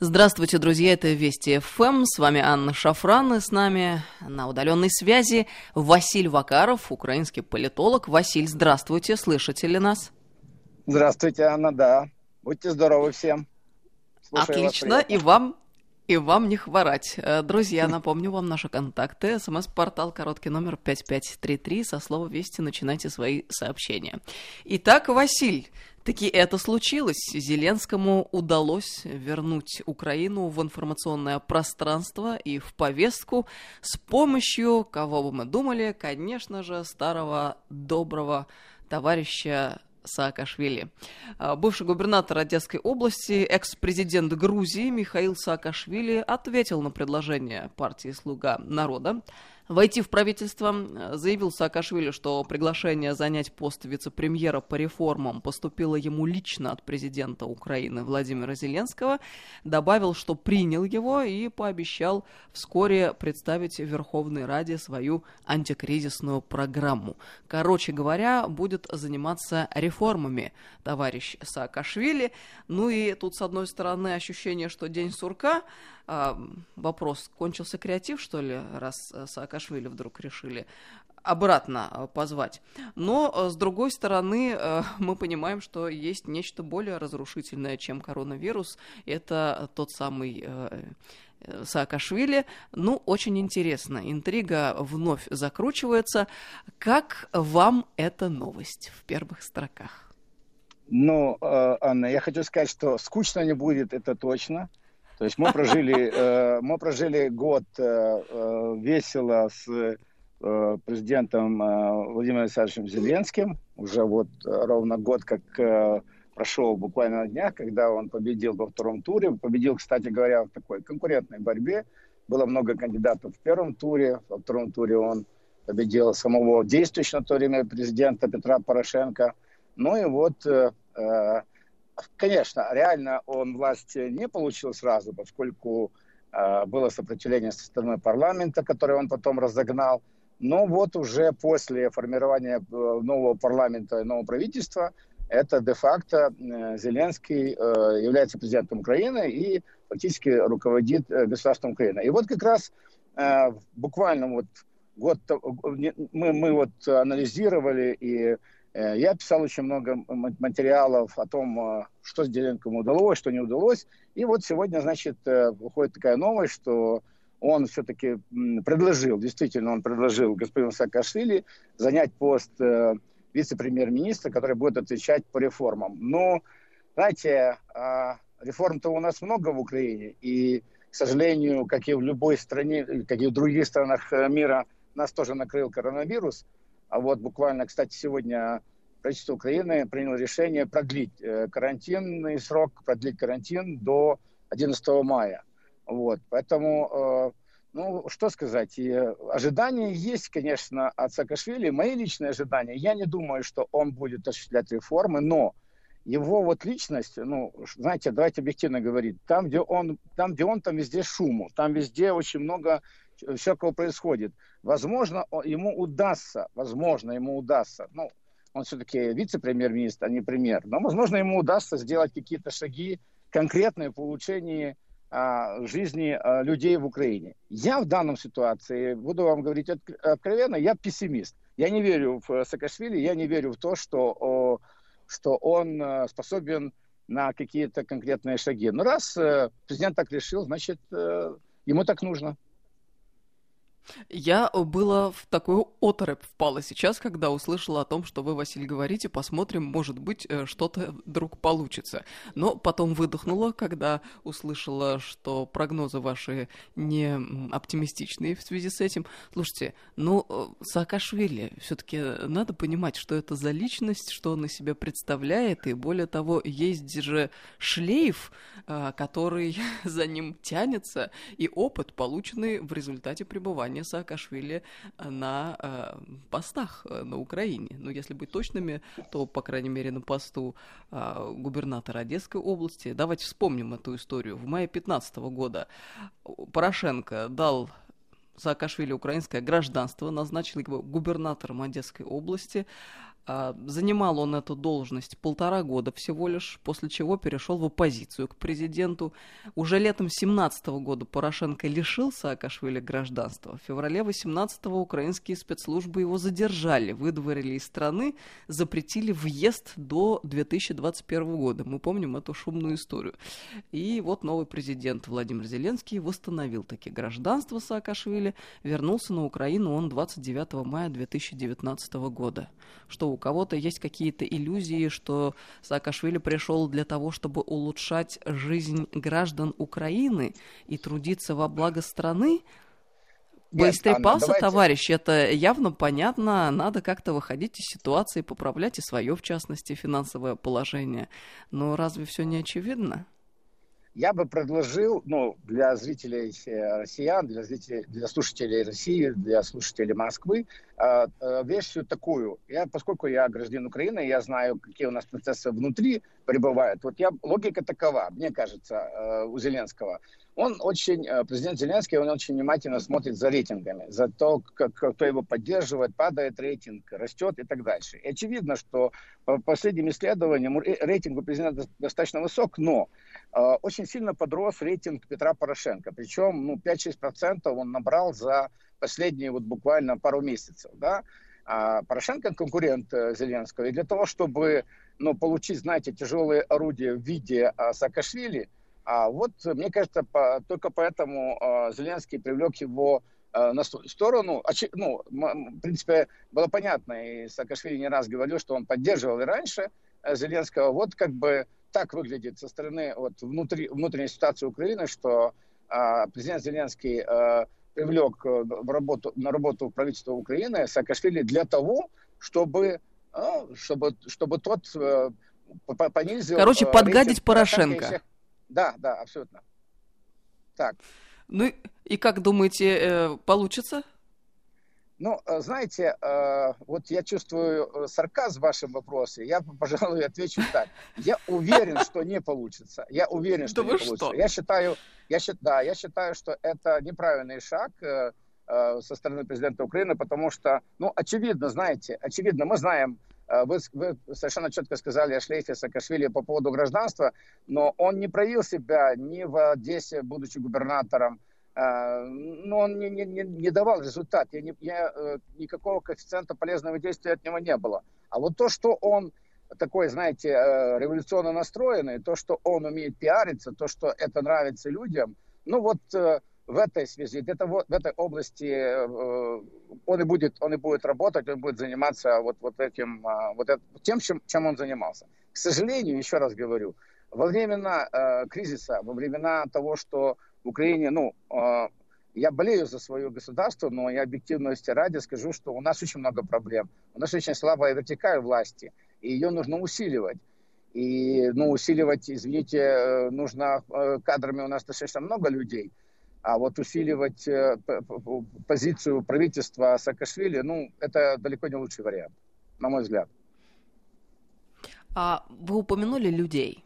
Здравствуйте, друзья, это Вести ФМ, с вами Анна Шафран, и с нами на удаленной связи Василь Вакаров, украинский политолог. Василь, здравствуйте, слышите ли нас? Здравствуйте, Анна, да. Будьте здоровы всем. Слушаю Отлично, и вам и вам не хворать. Э, друзья, напомню вам наши контакты. СМС-портал короткий номер 5533. Со слова «Вести» начинайте свои сообщения. Итак, Василь, Таки это случилось. Зеленскому удалось вернуть Украину в информационное пространство и в повестку с помощью, кого бы мы думали, конечно же, старого доброго товарища Саакашвили. А, бывший губернатор Одесской области, экс-президент Грузии Михаил Саакашвили ответил на предложение партии «Слуга народа» войти в правительство. Заявил Саакашвили, что приглашение занять пост вице-премьера по реформам поступило ему лично от президента Украины Владимира Зеленского. Добавил, что принял его и пообещал вскоре представить Верховной Раде свою антикризисную программу. Короче говоря, будет заниматься реформами товарищ Саакашвили. Ну и тут, с одной стороны, ощущение, что день сурка, а, вопрос, кончился креатив, что ли, раз э, Саакашвили вдруг решили обратно э, позвать. Но, э, с другой стороны, мы понимаем, что есть нечто более разрушительное, чем коронавирус. Это тот самый Саакашвили. Ну, очень интересно. Интрига вновь закручивается. Как вам эта новость в первых строках? Ну, Анна, я хочу сказать, что скучно не будет, это точно. То есть мы прожили, э, мы прожили год э, э, весело с президентом Владимиром Александровичем Зеленским. Уже вот ровно год, как прошел буквально на днях, когда он победил во втором туре. Победил, кстати говоря, в такой конкурентной борьбе. Было много кандидатов в первом туре. Во втором туре он победил самого действующего на то время президента Петра Порошенко. Ну и вот Конечно, реально он власть не получил сразу, поскольку э, было сопротивление со стороны парламента, которое он потом разогнал. Но вот уже после формирования э, нового парламента и нового правительства, это де-факто э, Зеленский э, является президентом Украины и фактически руководит э, государством Украины. И вот как раз э, буквально вот год мы, мы вот анализировали и я писал очень много материалов о том, э, что с Деленком удалось, что не удалось. И вот сегодня, значит, э, выходит такая новость, что он все-таки предложил, действительно, он предложил господину Саакашвили занять пост вице-премьер-министра, который будет отвечать по реформам. Но, знаете, а, реформ-то у нас много в Украине, и, к сожалению, как и в любой стране, как и в других странах мира, нас тоже накрыл коронавирус – а вот буквально, кстати, сегодня правительство Украины приняло решение продлить э, карантинный срок, продлить карантин до 11 мая. Вот, поэтому, э, ну, что сказать, ожидания есть, конечно, от Саакашвили. Мои личные ожидания, я не думаю, что он будет осуществлять реформы, но его вот личность, ну, знаете, давайте объективно говорить, там, где он, там, где он, там везде шуму, там везде очень много всякого происходит. Возможно, ему удастся, возможно, ему удастся, ну, он все-таки вице-премьер-министр, а не премьер, но, возможно, ему удастся сделать какие-то шаги конкретные в улучшении а, жизни а, людей в Украине. Я в данном ситуации, буду вам говорить от, откровенно, я пессимист. Я не верю в Саакашвили, я не верю в то, что, о, что он а, способен на какие-то конкретные шаги. Но раз э, президент так решил, значит, э, ему так нужно. Я э, была в такую оторопь впала сейчас, когда услышала о том, что вы, Василий, говорите, посмотрим, может быть, э, что-то вдруг получится. Но потом выдохнула, когда услышала, что прогнозы ваши не оптимистичные в связи с этим. Слушайте, ну, э, Саакашвили, все-таки надо понимать, что это за личность, что он из себя представляет, и более того, есть же шлейф, который за ним тянется, и опыт, полученный в результате пребывания пребывания Саакашвили э, на э, постах э, на Украине. Ну, если быть точными, то, по крайней мере, на посту э, губернатора Одесской области. Давайте вспомним эту историю. В мае 2015 года Порошенко дал Саакашвили украинское гражданство, назначил его губернатором Одесской области. А, занимал он эту должность полтора года всего лишь, после чего перешел в оппозицию к президенту. Уже летом 2017 года Порошенко лишил Саакашвили гражданства. В феврале 2018 украинские спецслужбы его задержали, выдворили из страны, запретили въезд до 2021 года. Мы помним эту шумную историю. И вот новый президент Владимир Зеленский восстановил таки гражданство Саакашвили, вернулся на Украину он 29 мая 2019 года. Что у кого-то есть какие-то иллюзии, что Саакашвили пришел для того, чтобы улучшать жизнь граждан Украины и трудиться во благо страны, Боистрепался, давайте... товарищ, это явно понятно, надо как-то выходить из ситуации, поправлять и свое, в частности, финансовое положение. Но разве все не очевидно? Я бы предложил, ну, для зрителей э, россиян, для зрителей, для слушателей России, для слушателей Москвы, э, э, версию такую. Я, поскольку я гражданин Украины, я знаю, какие у нас процессы внутри пребывают. Вот я, логика такова, мне кажется, у Зеленского. Он очень, президент Зеленский, он очень внимательно смотрит за рейтингами, за то, как, кто его поддерживает, падает рейтинг, растет и так дальше. И очевидно, что по последним исследованиям рейтинг у президента достаточно высок, но Э, очень сильно подрос рейтинг Петра Порошенко. Причем ну, 5-6% он набрал за последние вот буквально пару месяцев. Да? А Порошенко конкурент э, Зеленского. И для того, чтобы ну, получить, знаете, тяжелые орудия в виде а, Саакашвили, а вот, мне кажется, по, только поэтому а, Зеленский привлек его а, на сторону. Очи, ну, в принципе, было понятно, и Саакашвили не раз говорил, что он поддерживал и раньше Зеленского. Вот как бы так выглядит со стороны вот, внутри, внутренней ситуации Украины, что э, президент Зеленский э, привлек э, в работу, на работу правительства Украины Саакашвили для того, чтобы, э, чтобы, чтобы тот э, понизил... Короче, э, подгадить Порошенко. Всех... Да, да, абсолютно. Так. Ну и как думаете, э, получится? Ну, э, знаете, э, вот я чувствую сарказм в вашем вопросе. Я, пожалуй, отвечу так. Я уверен, что не получится. Я уверен, что не получится. Я считаю, я, да, я считаю, что это неправильный шаг со стороны президента Украины, потому что, ну, очевидно, знаете, очевидно, мы знаем, вы, вы совершенно четко сказали о шлейфе Саакашвили по поводу гражданства, но он не проявил себя ни в Одессе, будучи губернатором, а, но он не, не, не давал результат. Я не, я, э, никакого коэффициента полезного действия от него не было. А вот то, что он такой, знаете, э, революционно настроенный, то, что он умеет пиариться, то, что это нравится людям, ну вот э, в этой связи, где-то вот в этой области он и будет, он и будет работать, он будет заниматься вот, вот этим, вот это, тем, чем, чем он занимался. К сожалению, еще раз говорю, во времена кризиса, во времена того, что в Украине, ну, а, я болею за свое государство, но я объективности ради скажу, что у нас очень много проблем. У нас очень слабая вертикаль власти, и ее нужно усиливать. И, ну, усиливать, извините, э, нужно э, кадрами у нас достаточно много людей, а вот усиливать э, позицию правительства Саакашвили, ну, это далеко не лучший вариант, на мой взгляд. А вы упомянули людей.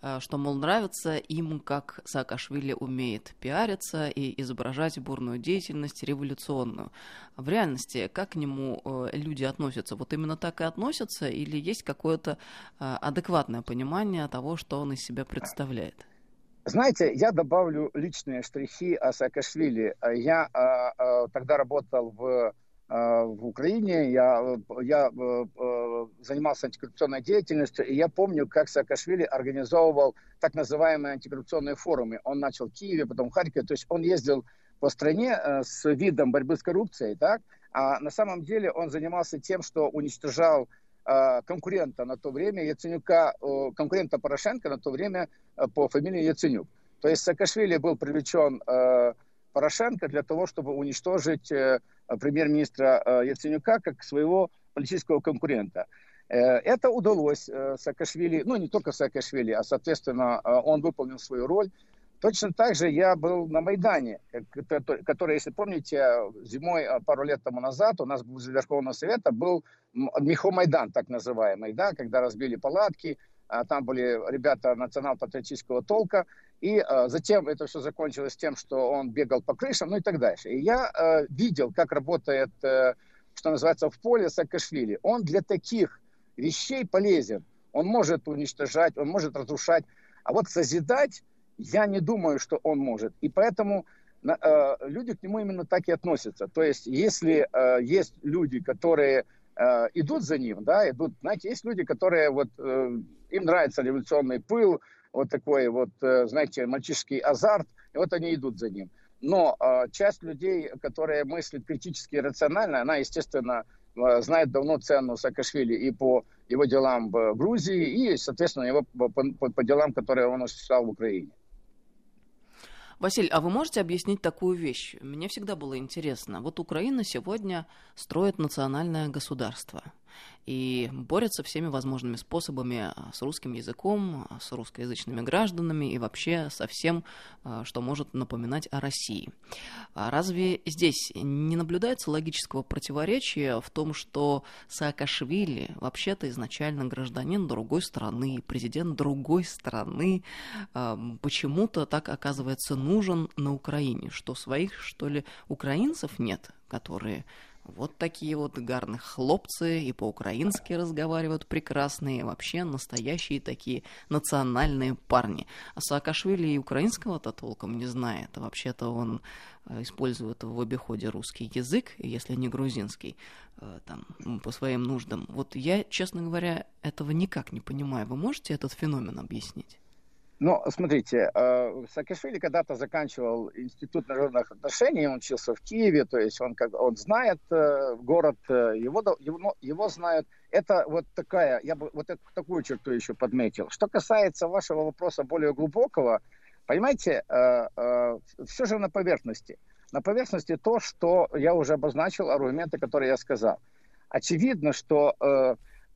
Э, что, мол, нравится им, как Саакашвили умеет пиариться и изображать бурную деятельность революционную. В реальности, как к нему э, люди относятся? Вот именно так и относятся или есть какое-то адекватное понимание того, что он из себя представляет? Знаете, я добавлю личные штрихи о Саакашвили. Я э, тогда работал в Э, в Украине, я, я э, э, занимался антикоррупционной деятельностью, и я помню, как Саакашвили организовывал так называемые антикоррупционные форумы. Он начал в Киеве, потом в Харькове, то есть он ездил по стране с видом борьбы с коррупцией, так? а на самом деле он занимался тем, что уничтожал конкурента на то время Яценюка, конкурента Порошенко на то время по фамилии Яценюк. То есть Саакашвили был привлечен Порошенко для того, чтобы уничтожить Э, премьер-министра э, Яценюка как своего политического конкурента. Э, это удалось Саакашвили, ну не только Саакашвили, а соответственно он выполнил свою роль. Точно так же я был на Майдане, который, если помните, зимой пару лет тому назад у нас возле Верховного Совета был Михо Майдан, так называемый, да, когда разбили палатки, а там были ребята национал-патриотического толка, и э, затем это все закончилось тем, что он бегал по крышам, ну и так дальше. И я видел, как работает э, что называется, в поле Саакашвили. Он для таких вещей полезен. Он может уничтожать, он может разрушать. А вот созидать, я не думаю, что он может. И поэтому э, люди к нему именно так и относятся. То есть, если э, есть люди, которые э, идут за ним, да, идут, знаете, есть люди, которые вот, э, им нравится революционный пыл, вот такой вот, э, знаете, мальчишский азарт, и вот они идут за ним. Но э, часть людей, которые мыслят критически и рационально, она, естественно, э, знает давно цену Саакашвили и по его делам в Грузии, и, соответственно, его по, по, по делам, которые он осуществлял в Украине. Василий, а вы можете объяснить такую вещь? Мне всегда было интересно. Вот Украина сегодня строит национальное государство и борется всеми возможными способами а, с русским языком, а, с русскоязычными гражданами и вообще со всем, а, что может напоминать о России. Разве здесь не наблюдается логического противоречия в том, что Саакашвили вообще-то изначально гражданин другой страны, президент другой страны, почему-то так оказывается нужен на Украине, что своих, что ли, украинцев нет, которые вот такие вот гарных хлопцы и по-украински разговаривают прекрасные, вообще настоящие такие национальные парни. А Саакашвили и украинского-то толком не знает. Вообще-то он э, использует в обиходе русский язык, если не грузинский, э, там, по своим нуждам. Вот я, честно говоря, этого никак не понимаю. Вы можете этот феномен объяснить? Ну, смотрите, э, Саакашвили когда-то заканчивал Институт международных отношений, он учился в Киеве, то есть он, как, он знает э, город, э, его, его, его знают. Это вот такая, я бы вот такую черту еще подметил. Что касается вашего вопроса более глубокого, понимаете, все же на поверхности. На поверхности то, что я уже обозначил, аргументы, которые я сказал. Очевидно, что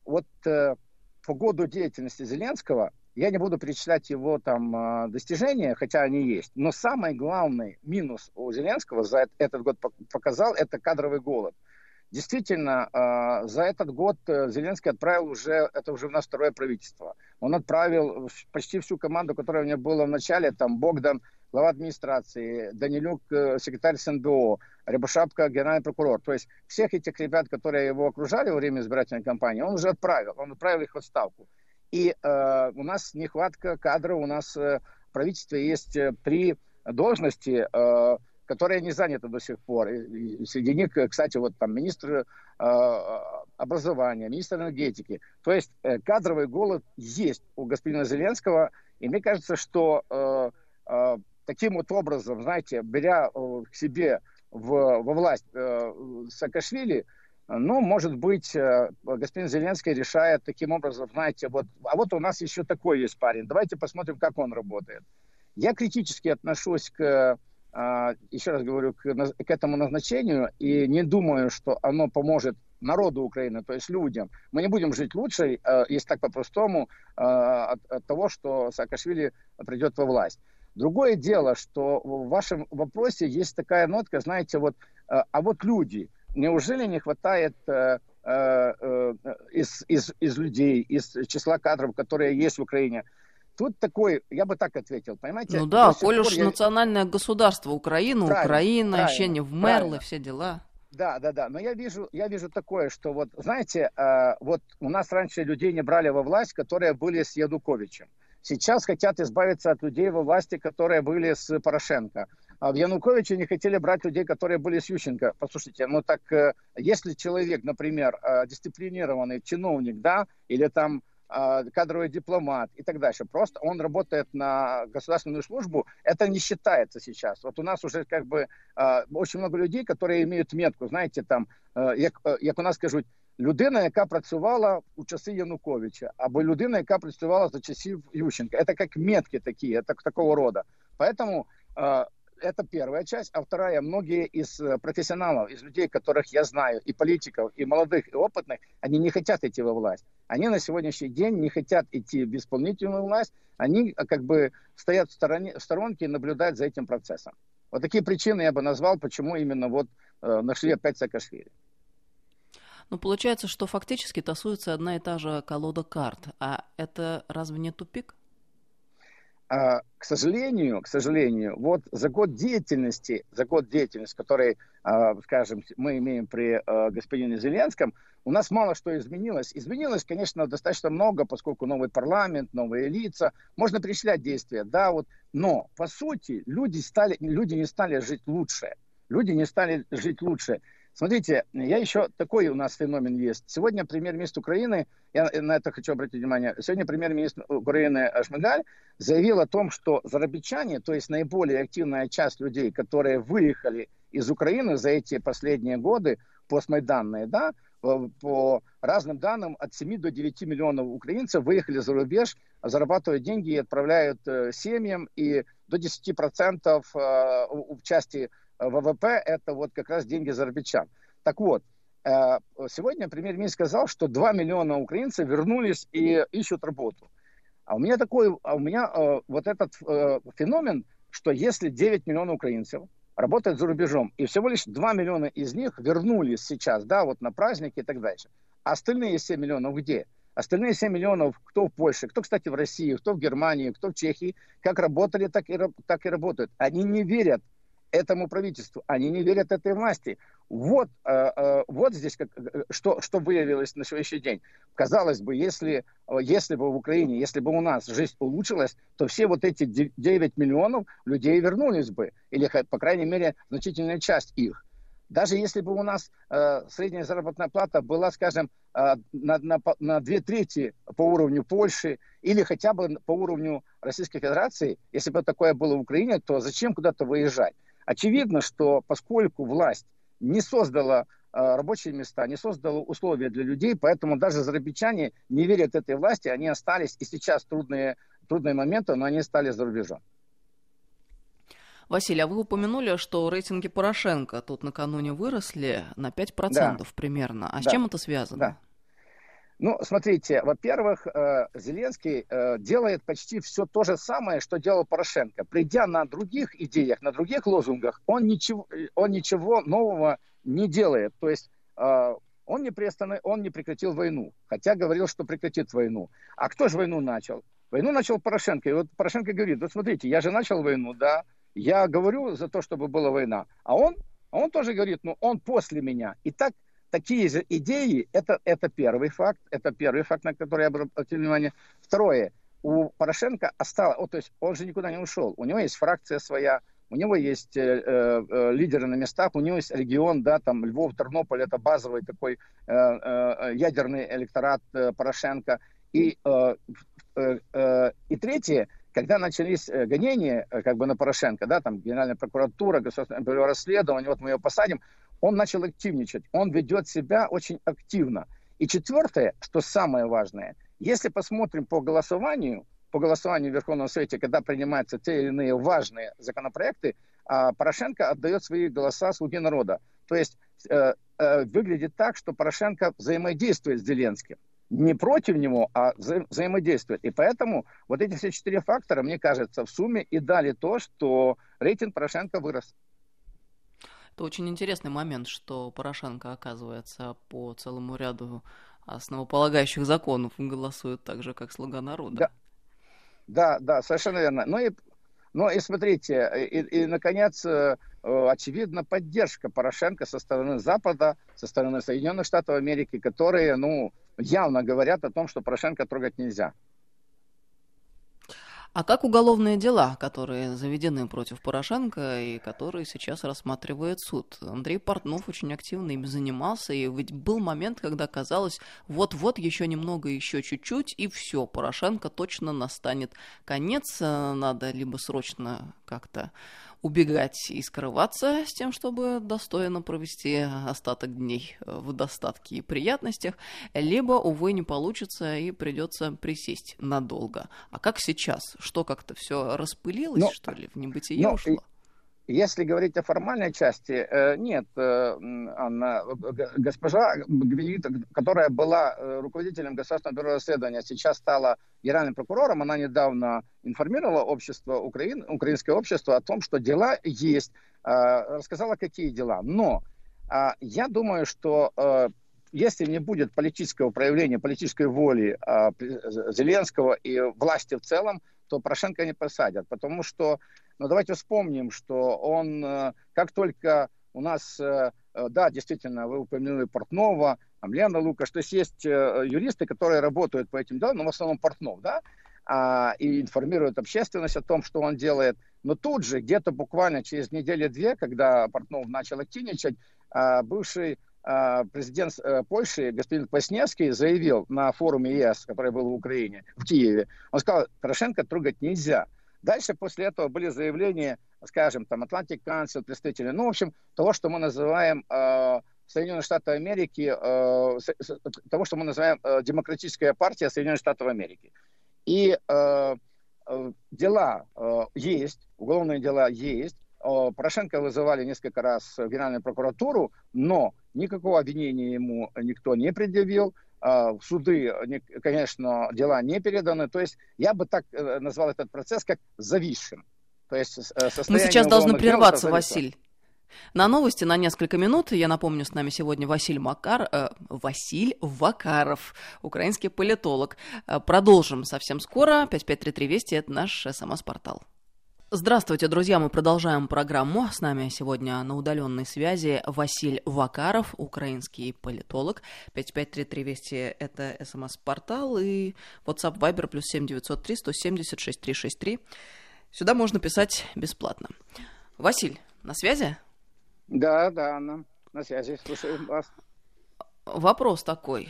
вот по году деятельности Зеленского я не буду перечислять его там а, достижения, хотя они есть. Но самый главный минус у Зеленского за этот год показал это кадровый голод. Действительно, а, за этот год э, Зеленский отправил уже, это уже у нас второе правительство. Он отправил почти всю команду, которая у него была в начале, там Богдан, глава администрации, Данилюк, э, секретарь СНБО, Рябошапка, генеральный прокурор. То есть всех этих ребят, которые его окружали во время избирательной кампании, он уже отправил. Он отправил их в отставку. И э, у нас нехватка кадров, у нас э, правительство есть э, три должности, э, которые не заняты до сих пор. И, и среди них, кстати, вот там министр э, образования, министр энергетики. То есть э, кадровый голод есть у господина Зеленского. И мне кажется, что э, э, таким вот образом, знаете, беря э, к себе в, во власть э, Саакашвили, ну, может быть, э, господин Зеленский решает таким образом, знаете, вот, а вот у нас еще такой есть парень, давайте посмотрим, как он работает. Я критически отношусь к, а, еще раз говорю, к, к этому назначению и не думаю, что оно поможет народу Украины, то есть людям. Мы не будем жить лучше, э, если так по-простому, э, от, от того, что Саакашвили придет во власть. Другое дело, что в вашем вопросе есть такая нотка, знаете, вот, а вот люди – Неужели не хватает э, э, э, из, из, из людей, из числа кадров, которые есть в Украине? Тут такой, я бы так ответил, понимаете? Ну да, коль уж я... национальное государство Украина, правильно, Украина, правильно, ощущение в Мерлы, все дела. Да, да, да. Но я вижу, я вижу такое, что вот, знаете, вот у нас раньше людей не брали во власть, которые были с Ядуковичем. Сейчас хотят избавиться от людей во власти, которые были с Порошенко. А в Януковиче не хотели брать людей, которые были с Ющенко. Послушайте, ну так, э, если человек, например, э, дисциплинированный чиновник, да, или там э, кадровый дипломат и так дальше. Просто он работает на государственную службу, это не считается сейчас. Вот у нас уже как бы очень много людей, которые имеют метку, знаете, там, як, як у нас кажуть, людина, яка працювала у часи Януковича, або людина, яка працювала за часів Ющенка. Это как метки такие, это такого рода. Поэтому это первая часть. А вторая, многие из э, профессионалов, из людей, которых я знаю, и политиков, и молодых, и опытных, они не хотят идти во власть. Они на сегодняшний день не хотят идти в исполнительную власть. Они э, как бы стоят в, стороне, в сторонке и наблюдают за этим процессом. Вот такие причины я бы назвал, почему именно вот э, нашли опять Саакашвили. Ну, получается, что фактически тасуется одна и та же колода карт. А это разве не тупик? А, к сожалению, к сожалению, вот за год деятельности, за год деятельности, который, а, скажем, мы имеем при а, господине Зеленском, у нас мало что изменилось. Изменилось, конечно, достаточно много, поскольку новый парламент, новые лица. Можно перечислять действия, да, вот. Но, по сути, люди, стали, люди не стали жить лучше. Люди не стали жить лучше. Смотрите, я еще такой у нас феномен есть. Сегодня премьер-министр Украины, я на это хочу обратить внимание, сегодня премьер-министр Украины Шмигаль заявил о том, что зарабичане, то есть наиболее активная часть людей, которые выехали из Украины за эти последние годы, постмайданные, да, по разным данным, от 7 до 9 миллионов украинцев выехали за рубеж, зарабатывают деньги и отправляют э, семьям, и до 10% э, в части ВВП – это вот как раз деньги зарабичан. Так вот, э, сегодня премьер-министр сказал, что 2 миллиона украинцев вернулись и ищут работу. А у меня такой, а у меня э, вот этот э, феномен, что если 9 миллионов украинцев работают за рубежом, и всего лишь 2 миллиона из них вернулись сейчас, да, вот на праздники и так дальше, а остальные 7 миллионов где? Остальные 7 миллионов, кто в Польше, кто, кстати, в России, кто в Германии, кто в Чехии, как работали, так и, так и работают. Они не верят этому правительству. Они не верят этой власти. Вот, э, э, вот здесь как, э, что, что выявилось на сегодняшний день. Казалось бы, если, если бы в Украине, если бы у нас жизнь улучшилась, то все вот эти 9 миллионов людей вернулись бы. Или, по крайней мере, значительная часть их. Даже если бы у нас э, средняя заработная плата была, скажем, э, на, на, на две трети по уровню Польши или хотя бы по уровню Российской Федерации, если бы такое было в Украине, то зачем куда-то выезжать? Очевидно, что поскольку власть не создала а, рабочие места, не создала условия для людей, поэтому даже зарабичане не верят этой власти, они остались, и сейчас трудные, трудные моменты, но они стали за рубежом. Василий, а вы упомянули, что рейтинги Порошенко тут накануне выросли на 5% да. примерно. А да. с чем это связано? Да. Ну, смотрите, во-первых, э, Зеленский э, делает почти все то же самое, что делал Порошенко. Придя на других идеях, на других лозунгах, он ничего, он ничего нового не делает. То есть э, он не, приостанов... он не прекратил войну, хотя говорил, что прекратит войну. А кто же войну начал? Войну начал Порошенко. И вот Порошенко говорит, вот смотрите, я же начал войну, да, я говорю за то, чтобы была война. А он, а он тоже говорит, ну, он после меня. И так такие же идеи, это, это первый факт, это первый факт, на который я обратил внимание. Второе, у Порошенко осталось, о, то есть он же никуда не ушел, у него есть фракция своя, у него есть э, э, лидеры на местах, у него есть регион, да, там Львов, Тернополь, это базовый такой э, э, ядерный электорат э, Порошенко. И, э, э, э, и третье, когда начались э, гонения э, как бы на Порошенко, да, там Генеральная прокуратура, государственное бюро вот мы его посадим, он начал активничать, он ведет себя очень активно. И четвертое, что самое важное, если посмотрим по голосованию, по голосованию в Верховном Совете, когда принимаются те или иные важные законопроекты, а, Порошенко отдает свои голоса слуги народа. То есть э, э, выглядит так, что Порошенко взаимодействует с Зеленским. Не против него, а вза взаимодействует. И поэтому вот эти все четыре фактора, мне кажется, в сумме и дали то, что рейтинг Порошенко вырос. Это очень интересный момент, что Порошенко, оказывается, по целому ряду основополагающих законов голосует так же, как слуга народа. Да, да, да совершенно верно. Ну и, ну и смотрите, и, и, наконец, э, очевидно, поддержка Порошенко со стороны Запада, со стороны Соединенных Штатов Америки, которые, ну, явно говорят о том, что Порошенко трогать нельзя. А как уголовные дела, которые заведены против Порошенко и которые сейчас рассматривает суд? Андрей Портнов очень активно ими занимался, и ведь был момент, когда казалось, вот-вот еще немного, еще чуть-чуть, и все, Порошенко точно настанет конец, надо либо срочно как-то убегать и скрываться с тем, чтобы достойно провести остаток дней в достатке и приятностях, либо, увы, не получится и придется присесть надолго. А как сейчас? Что как-то все распылилось, но, что ли, в небытие но, ушло? Если говорить о формальной части, э, нет, э, Анна, госпожа Гвинит, которая была э, руководителем Государственного бюро расследования, сейчас стала генеральным прокурором, она недавно информировала общество, Украин, украинское общество о том, что дела есть, рассказала, какие дела. Но я думаю, что если не будет политического проявления, политической воли Зеленского и власти в целом, то Порошенко не посадят. Потому что, ну давайте вспомним, что он, э, как только у нас, э, да, действительно, вы упомянули Портнова, там, Лена Лукаш, то есть есть юристы, которые работают по этим делам, но в основном Портнов, да, а, и информируют общественность о том, что он делает. Но тут же, где-то буквально через неделю-две, когда Портнов начал активничать, а, бывший а, президент э, Польши господин Плесневский заявил на форуме ЕС, который был в Украине, в Киеве, он сказал, Порошенко трогать нельзя. Дальше после этого были заявления, скажем, там, Atlantic Council, представители, ну, в общем, того, что мы называем э, Соединенные Штаты Америки, э, того, что мы называем э, Демократическая партия Соединенных Штатов Америки. И э, э, дела э, есть, уголовные дела есть. Э, Порошенко вызывали несколько раз в Генеральную прокуратуру, но никакого обвинения ему никто не предъявил. Э, в суды, конечно, дела не переданы. То есть я бы так э, назвал этот процесс как зависшим. То есть Мы сейчас должны прерваться, Василий. На новости на несколько минут. Я напомню, с нами сегодня Василь Макар, э, Василь Вакаров, украинский политолог. Э, продолжим совсем скоро. 5533 Вести – это наш СМС-портал. Здравствуйте, друзья! Мы продолжаем программу. С нами сегодня на удаленной связи Василь Вакаров, украинский политолог. 5533 Вести – это СМС-портал и WhatsApp Viber плюс 7903 170 6363. Сюда можно писать бесплатно. Василь, на связи? Да, да, Анна, на связи, слушаю вас. Вопрос такой.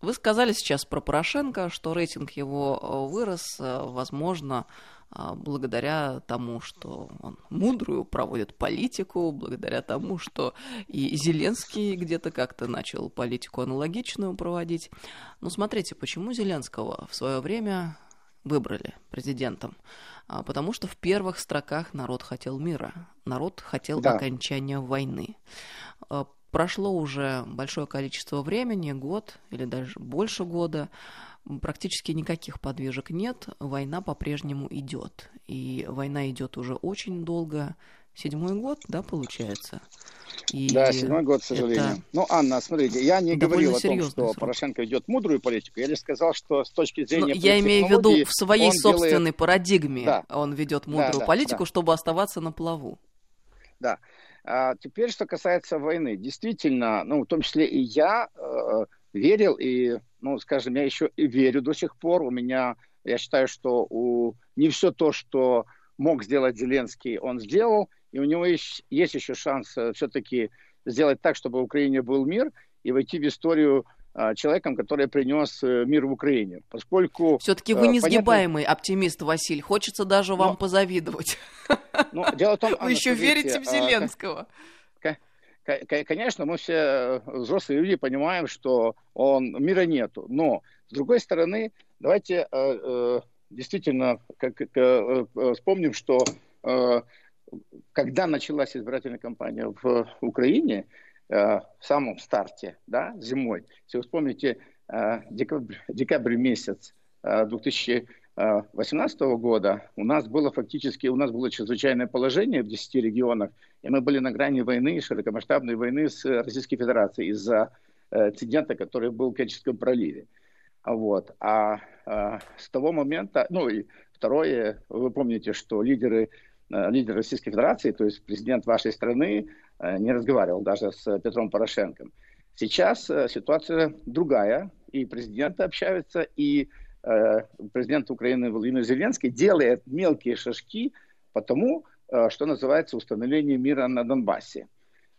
Вы сказали сейчас про Порошенко, что рейтинг его э, вырос, э, возможно, благодаря тому, что он мудрую проводит политику, благодаря тому, что и Зеленский где-то как-то начал политику аналогичную проводить. Но смотрите, почему Зеленского в свое время выбрали президентом? А, потому что в первых строках народ хотел мира, народ хотел да. окончания войны. А, прошло уже большое количество времени, год или даже больше года, практически никаких подвижек нет, война по-прежнему идет. И война идет уже очень долго, седьмой год, да, получается? И да, седьмой год, к сожалению. Это... Ну, Анна, смотрите, я не говорил о том, что срок. Порошенко ведет мудрую политику. Я лишь сказал, что с точки ну, зрения... Но я имею в виду в своей собственной делает... парадигме да. он ведет мудрую да, да, политику, да. чтобы оставаться на плаву. Да. А теперь, что касается войны. Действительно, ну, в том числе и я э, верил, и, ну, скажем, я еще и верю до сих пор. У меня, я считаю, что у, не все то, что мог сделать Зеленский, он сделал и у него есть, есть еще шанс э, все-таки сделать так, чтобы в Украине был мир и войти в историю а, человеком, который принес э, мир в Украине. Поскольку... Все-таки вы э, несгибаемый понятно... оптимист, Василь. Хочется даже вам Но... позавидовать. Но дело в том, вы еще верите в а, Зеленского. Конечно, мы все взрослые люди понимаем, что он, мира нету. Но, с другой стороны, давайте действительно как, вспомним, что когда началась избирательная кампания в Украине, э, в самом старте, да, зимой, если вы вспомните, э, декабрь, декабрь месяц 2018 э, года, у нас было фактически, у нас было чрезвычайное положение в 10 регионах, и мы были на грани войны, широкомасштабной войны с Российской Федерацией из-за инцидента, который был в Керченском проливе. Вот. А, а с того момента, ну и второе, вы помните, что лидеры Э, лидер Российской Федерации, то есть президент вашей страны, э, не разговаривал даже с Петром Порошенко. Сейчас э, ситуация другая, и президенты общаются, и президент Украины Владимир Зеленский делает мелкие шажки по тому, что называется установление мира на Донбассе.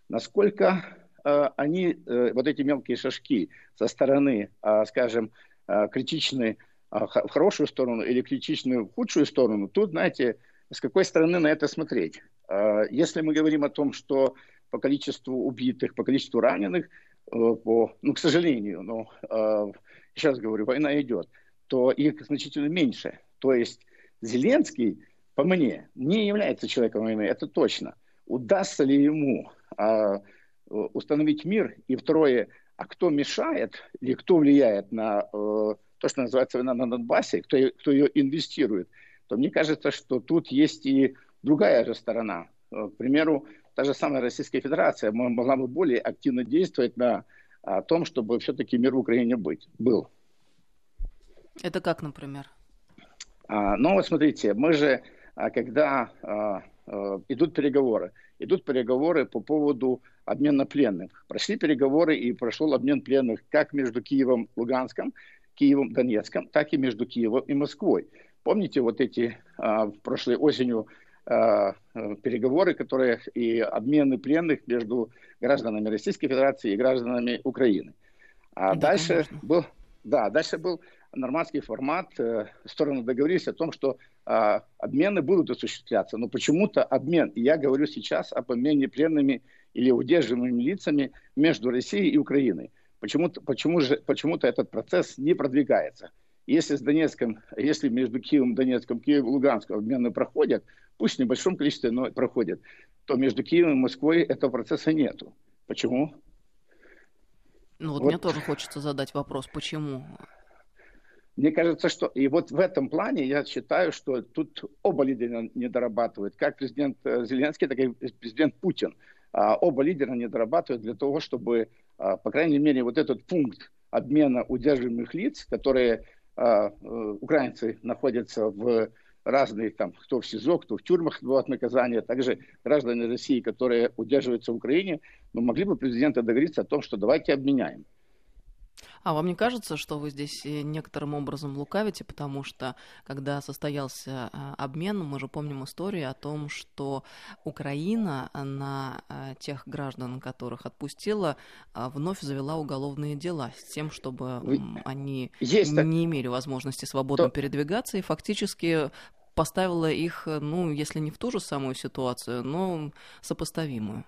Насколько они, вот эти мелкие шажки со стороны, скажем, критичны в хорошую сторону или критичны в худшую сторону, тут, знаете, с какой стороны на это смотреть? Если мы говорим о том, что по количеству убитых, по количеству раненых, э, по, ну, к сожалению, но а, сейчас говорю, война идет, то их значительно меньше. То есть Зеленский, по мне, не является человеком войны, это точно. Удастся ли ему а, установить мир? И второе, а кто мешает или кто влияет на э, то, что называется война на Донбассе, кто, кто ее инвестирует – то мне кажется, что тут есть и другая же сторона. Э, к примеру, та же самая Российская Федерация могла бы более активно действовать на том, чтобы все-таки мир в Украине быть, был. Это как, например? А, но вот смотрите, мы же, а, когда а, идут переговоры, идут переговоры по поводу обмена пленных. Прошли переговоры и прошел обмен пленных как между Киевом, Луганском, Киевом, Донецком, так и между Киевом и Москвой. Помните вот эти в прошлой осенью переговоры, которые и обмены пленных между гражданами Российской Федерации и гражданами Украины. А да, дальше конечно. был, да, дальше был нормандский формат. Э, стороны договорились о том, что э, обмены будут осуществляться, но почему-то обмен, я говорю сейчас об обмене пленными или удерживаемыми лицами между Россией и Украиной. Почему-то, почему же, почему-то этот процесс не продвигается. Если с Донецком, если между Киевом, Донецком, Киевом Луганском обмены проходят, пусть в небольшом количестве, но проходят, то между Киевом и Москвой этого процесса нету. Почему? Ну вот, вот мне тоже хочется задать вопрос, почему? Мне кажется, что и вот в этом плане я считаю, что тут оба лидера не дорабатывают, как президент э, Зеленский, так и президент Путин. А, оба лидера не дорабатывают для того, чтобы, а, по крайней мере, вот этот пункт обмена удерживаемых лиц, которые а, э, украинцы находятся в разных, там, кто в СИЗО, кто в тюрьмах отбывают наказания, также граждане России, которые удерживаются в Украине, мы могли бы президента договориться о том, что давайте обменяем. А вам не кажется, что вы здесь э, некоторым образом лукавите, потому что когда состоялся а, обмен, мы же помним историю о том, что Украина на а, тех граждан, которых отпустила, а, вновь завела уголовные дела с тем, чтобы они Есть не так... имели возможности свободно То... передвигаться и фактически поставила их, ну, если не в ту же самую ситуацию, но сопоставимую.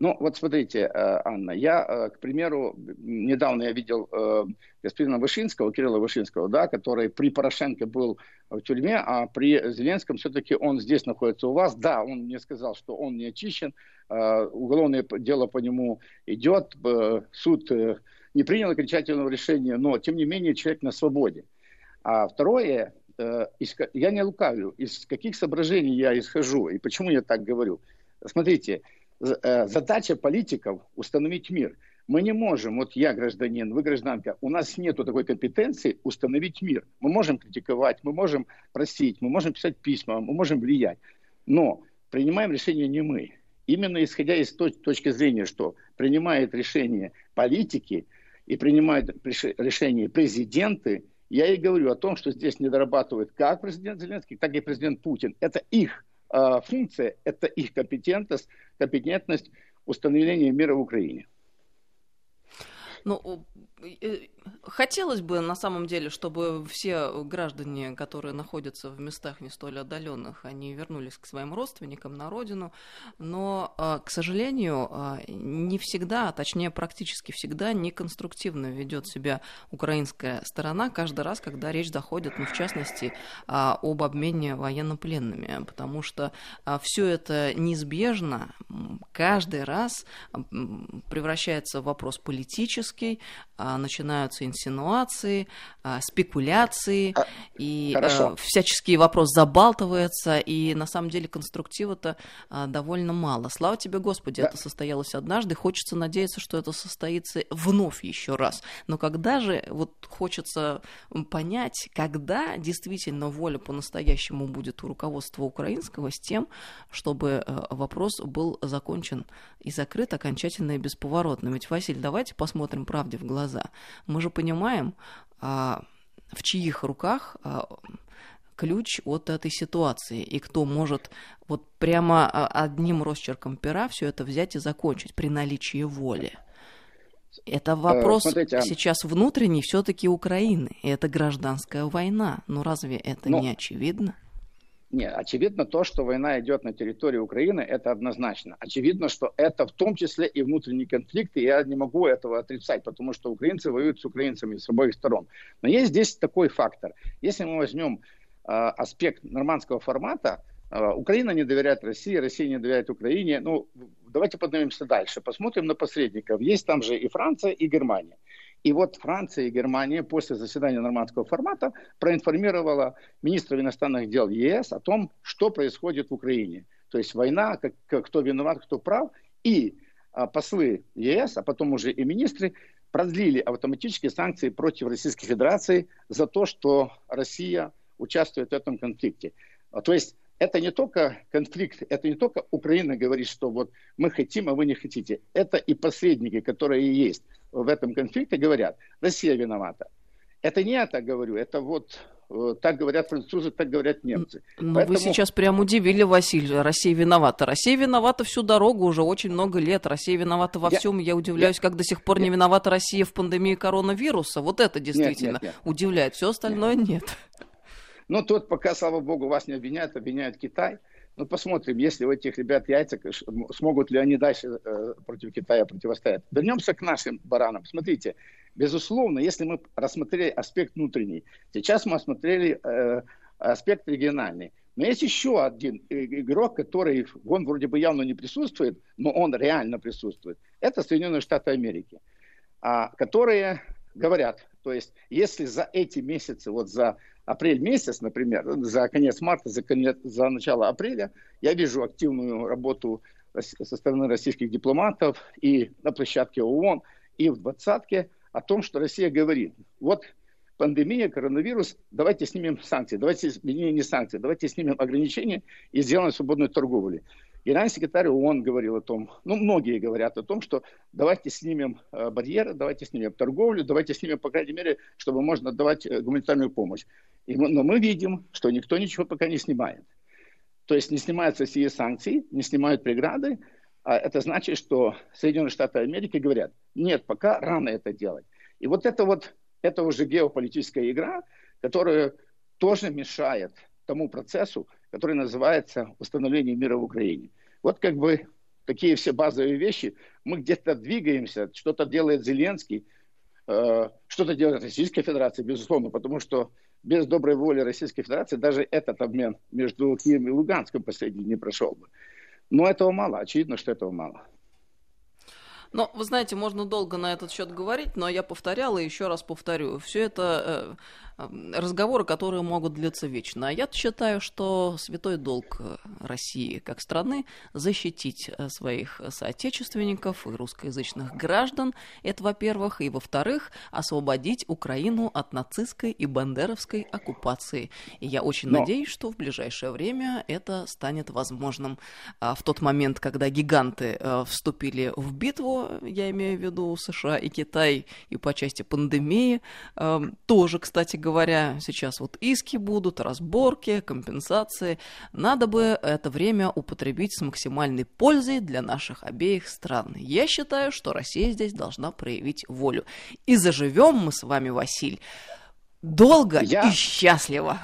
Ну, вот смотрите, э, Анна, я, э, к примеру, недавно я видел э, господина Вышинского, Кирилла Вышинского, да, который при Порошенко был в тюрьме, а при Зеленском все-таки он здесь находится у вас. Да, он мне сказал, что он не очищен, уголовное дело по нему идет, суд не принял окончательного решения, но, тем не менее, человек на свободе. А второе, я не лукавлю, из каких соображений я исхожу и почему я так говорю. Смотрите, задача политиков установить мир. Мы не можем, вот я гражданин, вы гражданка, у нас нет такой компетенции установить мир. Мы можем критиковать, мы можем просить, мы можем писать письма, мы можем влиять. Но принимаем решение не мы. Именно исходя из точки зрения, что принимают решение политики и принимают решение президенты, я и говорю о том, что здесь не дорабатывает как президент Зеленский, так и президент Путин. Это их а, функция, это их компетентность, компетентность установления мира в Украине. Ну, хотелось бы на самом деле, чтобы все граждане, которые находятся в местах не столь отдаленных, они вернулись к своим родственникам на родину, но, а, к сожалению, а, не всегда, а точнее практически всегда неконструктивно ведет себя украинская сторона каждый раз, когда речь заходит, ну, в частности, об обмене военнопленными, потому что все это неизбежно. Каждый раз превращается в вопрос политический, а, начинаются инсинуации, а, спекуляции, а, и Хорошо. всяческие вопросы забалтываются, и на самом деле конструктива-то довольно мало. Слава тебе, Господи, да. это состоялось однажды, хочется надеяться, что это состоится вновь еще раз. Но когда же, вот хочется понять, когда действительно воля по-настоящему будет у руководства украинского с тем, чтобы вопрос был закончен и закрыт окончательно и бесповоротно. Ведь, Василий, давайте посмотрим правде в глаза глаза. Мы же понимаем, а, в чьих руках а, ключ от этой ситуации, и кто может вот прямо а, одним росчерком пера все это взять и закончить при наличии воли. Это вопрос Смотрите, сейчас внутренний все-таки Украины, и это гражданская война. Ну разве это Но... не очевидно? Нет, очевидно то, что война идет на территории Украины, это однозначно. Очевидно, что это в том числе и внутренний конфликт, и я не могу этого отрицать, потому что украинцы воюют с украинцами с обоих сторон. Но есть здесь такой фактор. Если мы возьмем э, аспект нормандского формата, э, Украина не доверяет России, Россия не доверяет Украине. Ну, давайте поднимемся дальше, посмотрим на посредников. Есть там же и Франция, и Германия. И вот Франция и Германия после заседания нормандского формата проинформировала министров иностранных дел ЕС о том, что происходит в Украине. То есть война, как, кто виноват, кто прав. И а, послы ЕС, а потом уже и министры, продлили автоматические санкции против Российской Федерации за то, что Россия участвует в этом конфликте. То есть это не только конфликт, это не только Украина говорит, что вот мы хотим, а вы не хотите. Это и посредники, которые есть в этом конфликте, говорят, Россия виновата. Это не я так говорю, это вот э, так говорят французы, так говорят немцы. Но Поэтому... вы сейчас прям удивили, Василий. Россия виновата. Россия виновата всю дорогу уже очень много лет. Россия виновата во я... всем. Я удивляюсь, я... как до сих пор я... не виновата Россия в пандемии коронавируса. Вот это действительно нет, нет, нет. удивляет. Все остальное нет. нет. Но тут пока, слава богу, вас не обвиняют, обвиняют Китай. Ну, посмотрим, если у этих ребят яйца, смогут ли они дальше э, против Китая противостоять. Вернемся к нашим баранам. Смотрите, безусловно, если мы рассмотрели аспект внутренний, сейчас мы осмотрели э, аспект региональный. Но есть еще один игрок, который, он вроде бы явно не присутствует, но он реально присутствует. Это Соединенные Штаты Америки, а, которые говорят, то есть если за эти месяцы, вот за апрель месяц, например, за конец марта, за, конец, за начало апреля, я вижу активную работу со стороны российских дипломатов и на площадке ООН, и в двадцатке о том, что Россия говорит, вот пандемия, коронавирус, давайте снимем санкции, давайте, не, не санкции, давайте снимем ограничения и сделаем свободную торговлю. Генеральный секретарь ООН говорил о том, ну, многие говорят о том, что давайте снимем э, барьеры, давайте снимем торговлю, давайте снимем, по крайней мере, чтобы можно давать э, гуманитарную помощь. И мы, но мы видим, что никто ничего пока не снимает. То есть не снимаются все санкции, не снимают преграды, а это значит, что Соединенные Штаты Америки говорят, нет, пока рано это делать. И вот это вот, это уже геополитическая игра, которая тоже мешает тому процессу, который называется установление мира в Украине. Вот как бы такие все базовые вещи. Мы где-то двигаемся, что-то делает Зеленский, э, что-то делает Российская Федерация, безусловно, потому что без доброй воли Российской Федерации даже этот обмен между Киевом и Луганском последний не прошел бы. Но этого мало, очевидно, что этого мало. Ну, вы знаете, можно долго на этот счет говорить, но я повторяла и еще раз повторю. Все это э, разговоры, которые могут длиться вечно. А я считаю, что святой долг э, России как страны защитить э, своих соотечественников и русскоязычных граждан. Это, во-первых. И, во-вторых, освободить Украину от нацистской и бандеровской оккупации. И я очень но... надеюсь, что в ближайшее время это станет возможным. А в тот момент, когда гиганты вступили в битву, я имею в виду США и Китай, и по части пандемии. Тоже, кстати говоря, сейчас вот иски будут, разборки, компенсации. Надо бы это время употребить с максимальной пользой для наших обеих стран. Я считаю, что Россия здесь должна проявить волю. И заживем мы с вами, Василь, долго я... и счастливо.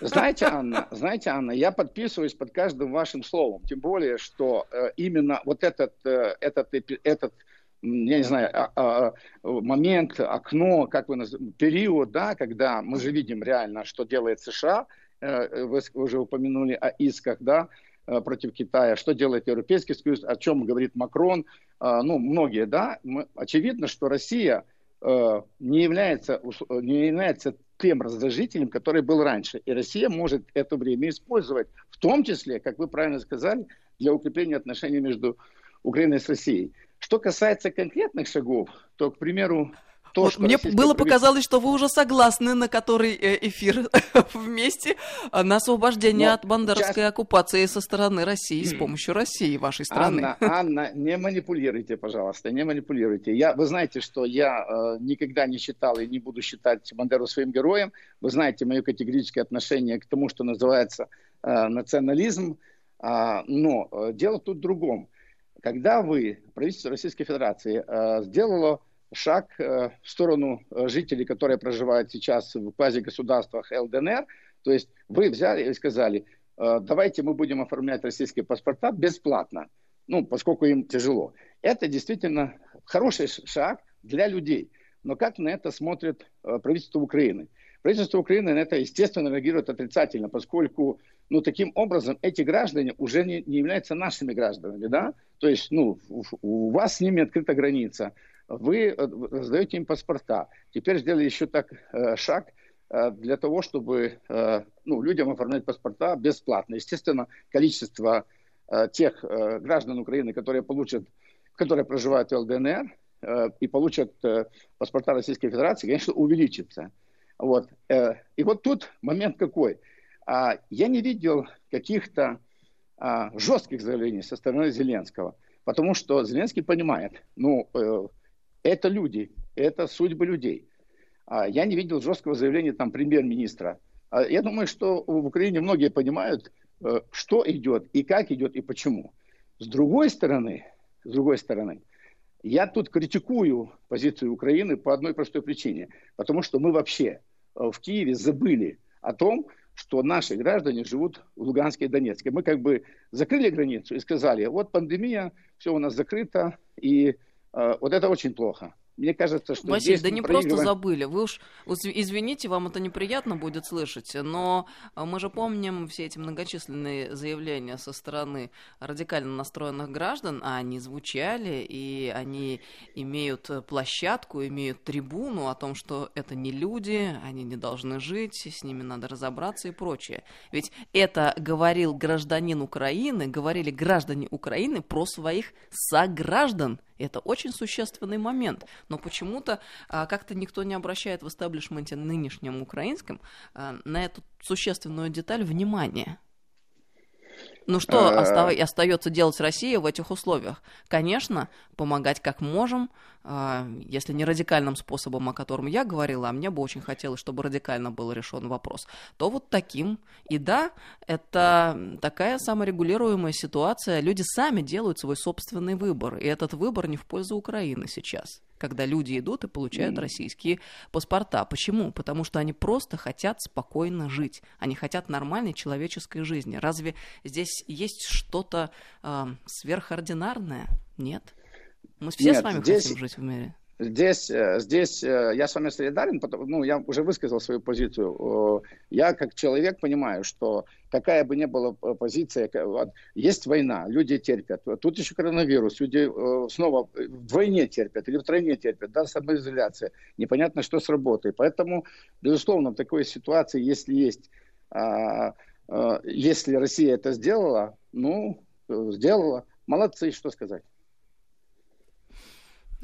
Знаете, Анна, знаете, Анна, я подписываюсь под каждым вашим словом, тем более, что э, именно вот этот, э, этот, этот я не знаю, а, а, момент, окно, как вы называете, период, да, когда мы же видим реально, что делает США, э, вы уже упомянули о исках, да, э, против Китая, что делает Европейский Союз, о чем говорит Макрон, э, ну, многие, да, очевидно, что Россия э, не является, не является тем раздражителем, который был раньше. И Россия может это время использовать, в том числе, как вы правильно сказали, для укрепления отношений между Украиной и Россией. Что касается конкретных шагов, то, к примеру, то, вот мне было показалось, что вы уже согласны на который э, эфир вместе а, на освобождение Но от бандеровской часть... оккупации со стороны России с помощью России, вашей страны. Анна, Анна, не манипулируйте, пожалуйста, не манипулируйте. Я, вы знаете, что я э, никогда не считал и не буду считать Бандеру своим героем. Вы знаете мое категорическое отношение к тому, что называется э, национализм. Э, но э, дело тут в другом. Когда вы, правительство Российской Федерации, э, сделало шаг э, в сторону э, жителей, которые проживают сейчас в квазигосударствах ЛДНР. То есть вы взяли и сказали, давайте мы будем оформлять российские паспорта бесплатно, ну, поскольку им тяжело. Это действительно хороший шаг для людей. Но как на это смотрит правительство Украины? Правительство Украины на это, естественно, реагирует отрицательно, поскольку, ну, таким образом эти граждане уже не, не являются нашими гражданами, да? То есть, ну, у вас с ними открыта граница, вы э, раздаете им паспорта. Теперь сделали еще так э, шаг э, для того, чтобы ну, людям оформлять паспорта бесплатно. Естественно, количество тех граждан Украины, которые получат, которые проживают в ЛДНР и получат паспорта Российской Федерации, конечно, увеличится. Вот. Э, и вот тут момент какой. А, я не видел каких-то а, жестких заявлений со стороны Зеленского, потому что Зеленский понимает, ну, э, это люди, это судьбы людей. А, я не видел жесткого заявления там премьер-министра. Я думаю, что в Украине многие понимают, э, что идет и как идет и почему. С другой стороны, с другой стороны, я тут критикую позицию Украины по одной простой причине. Потому что мы вообще э, в Киеве забыли о том, что наши граждане живут в Луганске и Донецке. Мы как бы закрыли границу и сказали, вот пандемия, все у нас закрыто, и э, вот это очень плохо. Мне кажется, что Василий, здесь да не проигрываем... просто забыли. Вы уж извините, вам это неприятно будет слышать, но мы же помним все эти многочисленные заявления со стороны радикально настроенных граждан, а они звучали, и они имеют площадку, имеют трибуну о том, что это не люди, они не должны жить, с ними надо разобраться и прочее. Ведь это говорил гражданин Украины, говорили граждане Украины про своих сограждан, это очень существенный момент. Но почему-то а, как-то никто не обращает в истеблишменте нынешнем украинском а, на эту существенную деталь внимания. Ну что э. остается делать Россия в этих условиях? Конечно, помогать как можем, а, если не радикальным способом, о котором я говорила, а мне бы очень хотелось, чтобы радикально был решен вопрос, то вот таким. И да, это такая саморегулируемая ситуация. Люди сами делают свой собственный выбор, и этот выбор не в пользу Украины сейчас когда люди идут и получают mm. российские паспорта. Почему? Потому что они просто хотят спокойно жить. Они хотят нормальной человеческой жизни. Разве здесь есть что-то э, сверхординарное? Нет. Мы все Нет, с вами здесь... хотим жить в мире. Здесь, э, здесь э, я с вами солидарен, потому, ну, я уже высказал свою позицию. Я как человек понимаю, что какая бы ни была э, позиция, есть война, люди терпят. Тут еще коронавирус, люди снова вдвойне терпят или втройне терпят, да, самоизоляция. Непонятно, что с работой. Поэтому, безусловно, в такой ситуации, если есть, а, если Россия это сделала, ну, сделала, молодцы, что сказать.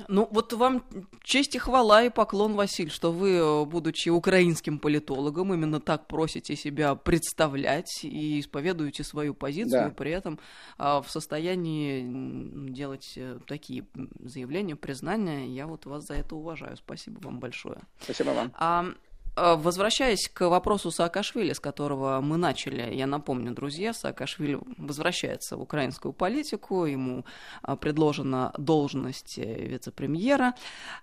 Ну, вот вам честь и хвала и поклон, Василь, что вы, э, будучи украинским политологом, именно так просите себя представлять и исповедуете свою позицию, да. при этом а, в состоянии делать э, такие заявления, признания. Я вот вас за это уважаю. Спасибо вам большое. Спасибо вам. А, возвращаясь к вопросу Саакашвили, с которого мы начали, я напомню, друзья, Саакашвили возвращается в украинскую политику, ему э, предложена должность э, вице-премьера.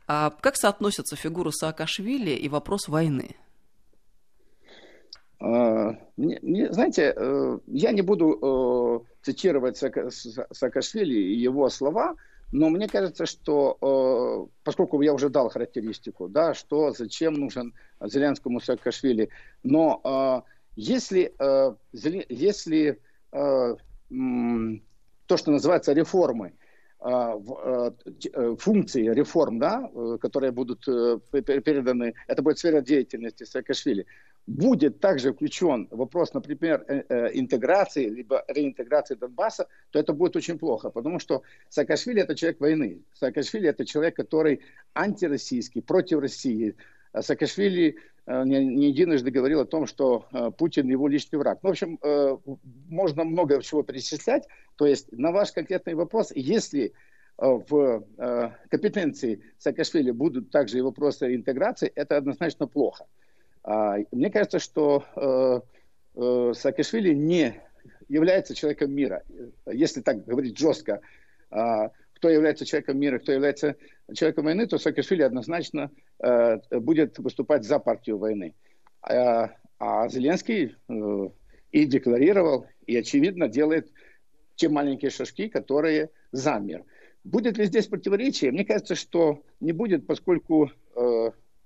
А как соотносятся фигуры Саакашвили и вопрос войны? Знаете, я не буду цитировать Саакашвили и его слова, но мне кажется, что э, поскольку я уже дал характеристику, да, что зачем нужен Зеленскому Саакашвили, но э, если, э, если то, что называется реформы, функции реформ, да, которые будут переданы, это будет сфера деятельности Саакашвили, будет также включен вопрос, например, э, э, интеграции, либо реинтеграции Донбасса, то это будет очень плохо, потому что Саакашвили это человек войны. Саакашвили это человек, который антироссийский, против России. А Саакашвили э, не, не единожды говорил о том, что Путин его личный враг. Ну, в общем, можно много чего перечислять. То есть на ваш конкретный вопрос, если в компетенции Саакашвили будут также и вопросы интеграции, это однозначно плохо. А, мне кажется, что э, э, Саакашвили не является человеком мира. Если так говорить жестко, а, кто является человеком мира, кто является человеком войны, то Саакашвили однозначно э, будет выступать за партию войны. А, а Зеленский и декларировал, и очевидно делает те маленькие шажки, которые за мир. Будет ли здесь противоречие? Мне кажется, что не будет, поскольку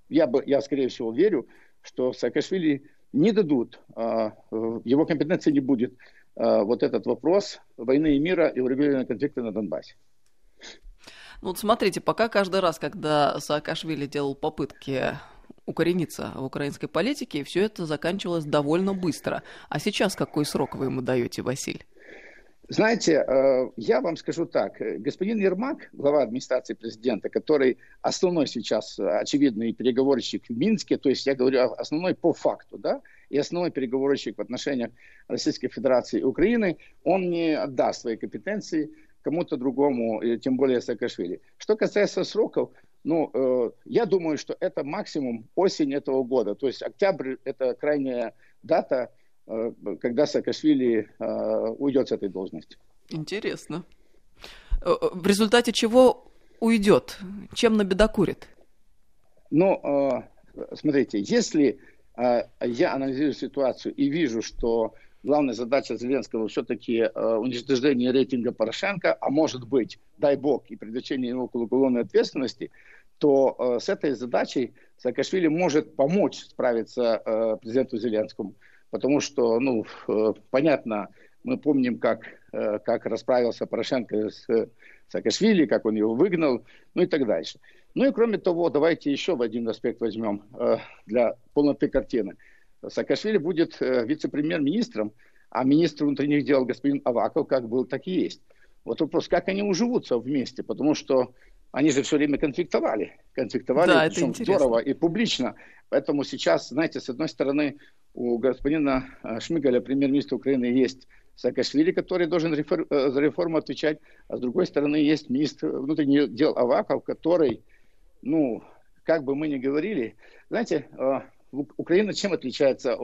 я, бы, я скорее всего верю, что Саакашвили не дадут, а, его компетенции не будет а, вот этот вопрос войны и мира и урегулирования конфликта на Донбассе. Ну вот смотрите, пока каждый раз, когда Саакашвили делал попытки укорениться в украинской политике, все это заканчивалось довольно быстро. А сейчас какой срок вы ему даете, Василь? Знаете, э, я вам скажу так. Господин Ермак, глава администрации президента, который основной сейчас очевидный переговорщик в Минске, то есть я говорю основной по факту, да, и основной переговорщик в отношениях Российской Федерации и Украины, он не отдаст свои компетенции кому-то другому, тем более Саакашвили. Что касается сроков, ну, э, я думаю, что это максимум осень этого года. То есть октябрь – это крайняя дата, Э, когда Саакашвили э, уйдет с этой должности. Интересно. Э, в результате чего уйдет? Чем набедокурит? Ну, смотрите, если я анализирую ситуацию и вижу, что главная задача Зеленского все-таки уничтожение рейтинга Порошенко, а может быть, дай бог, и привлечение его к уголовной ответственности, то с этой задачей Саакашвили может помочь справиться президенту Зеленскому потому что, ну, э, понятно, мы помним, как, э, как расправился Порошенко с Саакашвили, как он его выгнал, ну и так дальше. Ну и кроме того, давайте еще в один аспект возьмем э, для полноты картины. Саакашвили будет вице-премьер-министром, а министр внутренних дел господин Аваков как был, так и есть. Вот вопрос, как они уживутся вместе, потому что они же все время конфликтовали. Конфликтовали, да, причем здорово и публично. Поэтому сейчас, знаете, с одной стороны, у господина э, Шмигаля, премьер-министра Украины, есть Саакашвили, который должен рефор- э, за реформу отвечать, а с другой стороны есть министр внутренних дел Аваков, который, ну, как бы мы ни говорили, знаете, э, Украина чем отличается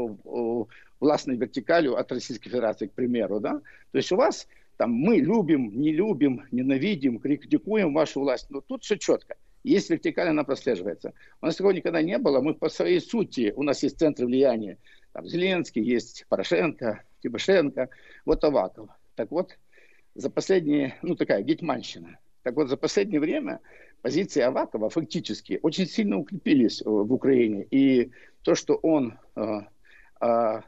властной вертикалью от Российской Федерации, к примеру, да? То есть у вас там мы любим, не любим, ненавидим, критикуем вашу власть, но тут все четко. Есть вертикаль, она прослеживается. У нас такого никогда не было. Мы по своей сути, у нас есть центры влияния. Там Зеленский, есть Порошенко, Тимошенко, вот Аваков. Так вот, за последние, ну такая гетьманщина. Так вот, за последнее время позиции Авакова фактически очень сильно укрепились в Украине. И то, что он... Э, э, э,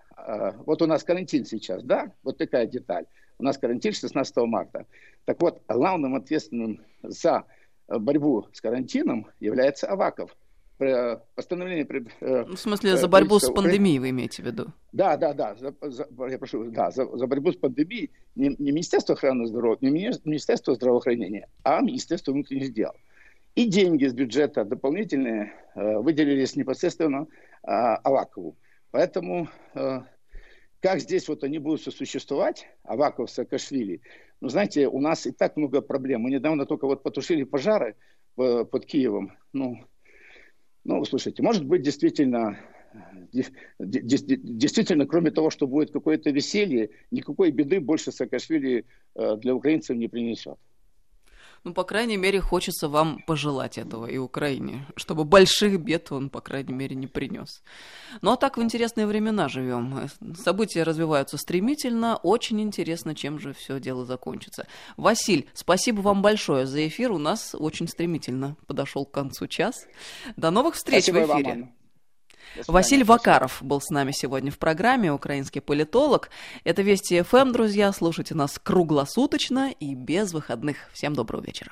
вот у нас карантин сейчас, да? Вот такая деталь. У нас карантин 16 марта. Так вот, главным ответственным за борьбу с карантином является Аваков – постановление... Э, в смысле, за борьбу с пандемией вы имеете в виду? Да, да, да, за, за, я прошу, да, за, за борьбу с пандемией не, не Министерство охраны здоровья, не Министерство здравоохранения, а Министерство внутренних дел. И деньги с бюджета дополнительные э, выделились непосредственно э, Авакову. Поэтому э, как здесь вот они будут сосуществовать, Аваков, Саакашвили, ну, знаете, у нас и так много проблем. Мы недавно только вот потушили пожары э, под Киевом. Ну, ну, слушайте, может быть, действительно, действительно, кроме того, что будет какое-то веселье, никакой беды больше Саакашвили э, для украинцев не принесет. Ну, по крайней мере, хочется вам пожелать этого и Украине, чтобы больших бед он, по крайней мере, не принес. Ну, а так в интересные времена живем. События развиваются стремительно. Очень интересно, чем же все дело закончится. Василь, спасибо вам большое за эфир. У нас очень стремительно подошел к концу час. До новых встреч спасибо в эфире. Вам, Василий Вакаров был с нами сегодня в программе, украинский политолог. Это Вести ФМ, друзья. Слушайте нас круглосуточно и без выходных. Всем доброго вечера.